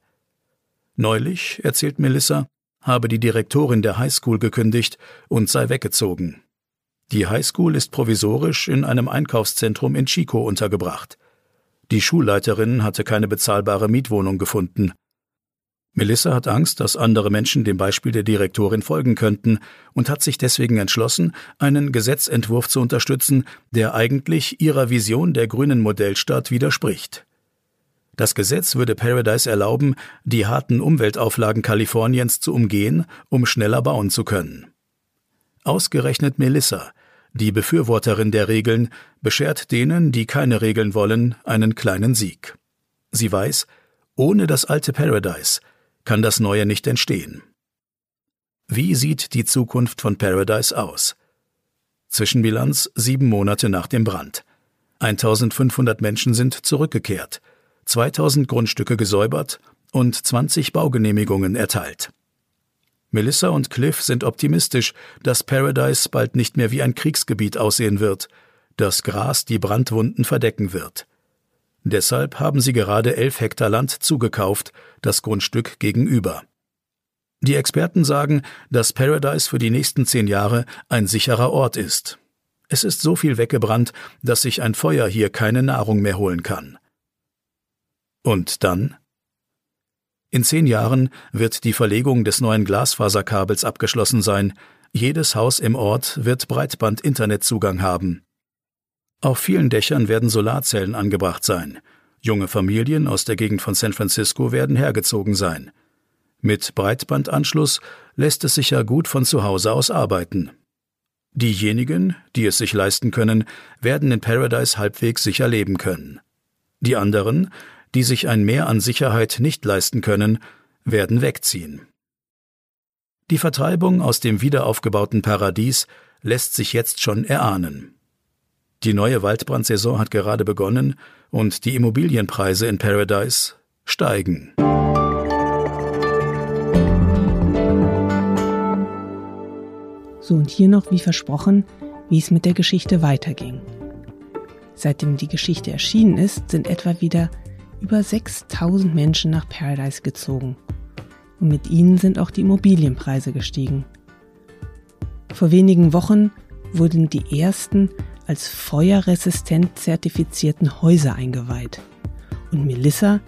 Neulich, erzählt Melissa, habe die Direktorin der Highschool gekündigt und sei weggezogen. Die Highschool ist provisorisch in einem Einkaufszentrum in Chico untergebracht. Die Schulleiterin hatte keine bezahlbare Mietwohnung gefunden. Melissa hat Angst, dass andere Menschen dem Beispiel der Direktorin folgen könnten und hat sich deswegen entschlossen, einen Gesetzentwurf zu unterstützen, der eigentlich ihrer Vision der grünen Modellstadt widerspricht. Das Gesetz würde Paradise erlauben, die harten Umweltauflagen Kaliforniens zu umgehen, um schneller bauen zu können. Ausgerechnet Melissa, die Befürworterin der Regeln beschert denen, die keine Regeln wollen, einen kleinen Sieg. Sie weiß, ohne das alte Paradise kann das neue nicht entstehen. Wie sieht die Zukunft von Paradise aus? Zwischenbilanz sieben Monate nach dem Brand. 1500 Menschen sind zurückgekehrt, 2000 Grundstücke gesäubert und 20 Baugenehmigungen erteilt. Melissa und Cliff sind optimistisch, dass Paradise bald nicht mehr wie ein Kriegsgebiet aussehen wird, das Gras die Brandwunden verdecken wird. Deshalb haben sie gerade elf Hektar Land zugekauft, das Grundstück gegenüber. Die Experten sagen, dass Paradise für die nächsten zehn Jahre ein sicherer Ort ist. Es ist so viel weggebrannt, dass sich ein Feuer hier keine Nahrung mehr holen kann. Und dann? In zehn Jahren wird die Verlegung des neuen Glasfaserkabels abgeschlossen sein. Jedes Haus im Ort wird Breitband-Internetzugang haben. Auf vielen Dächern werden Solarzellen angebracht sein. Junge Familien aus der Gegend von San Francisco werden hergezogen sein. Mit Breitbandanschluss lässt es sich ja gut von zu Hause aus arbeiten. Diejenigen, die es sich leisten können, werden in Paradise halbwegs sicher leben können. Die anderen, die sich ein Mehr an Sicherheit nicht leisten können, werden wegziehen. Die Vertreibung aus dem wiederaufgebauten Paradies lässt sich jetzt schon erahnen. Die neue Waldbrandsaison hat gerade begonnen und die Immobilienpreise in Paradise steigen. So und hier noch, wie versprochen, wie es mit der Geschichte weiterging. Seitdem die Geschichte erschienen ist, sind etwa wieder über 6000 Menschen nach Paradise gezogen. Und mit ihnen sind auch die Immobilienpreise gestiegen. Vor wenigen Wochen wurden die ersten als feuerresistent zertifizierten Häuser eingeweiht. Und Melissa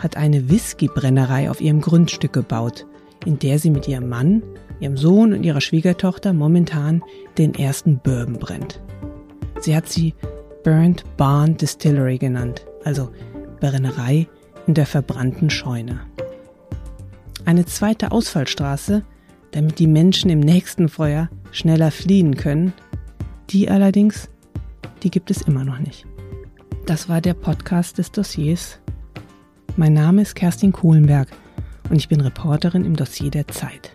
hat eine Whiskybrennerei auf ihrem Grundstück gebaut, in der sie mit ihrem Mann, ihrem Sohn und ihrer Schwiegertochter momentan den ersten Bourbon brennt. Sie hat sie Burnt Barn Distillery genannt, also Brennerei in der verbrannten Scheune. Eine zweite Ausfallstraße, damit die Menschen im nächsten Feuer schneller fliehen können, die allerdings, die gibt es immer noch nicht. Das war der Podcast des Dossiers. Mein Name ist Kerstin Kohlenberg und ich bin Reporterin im Dossier der Zeit.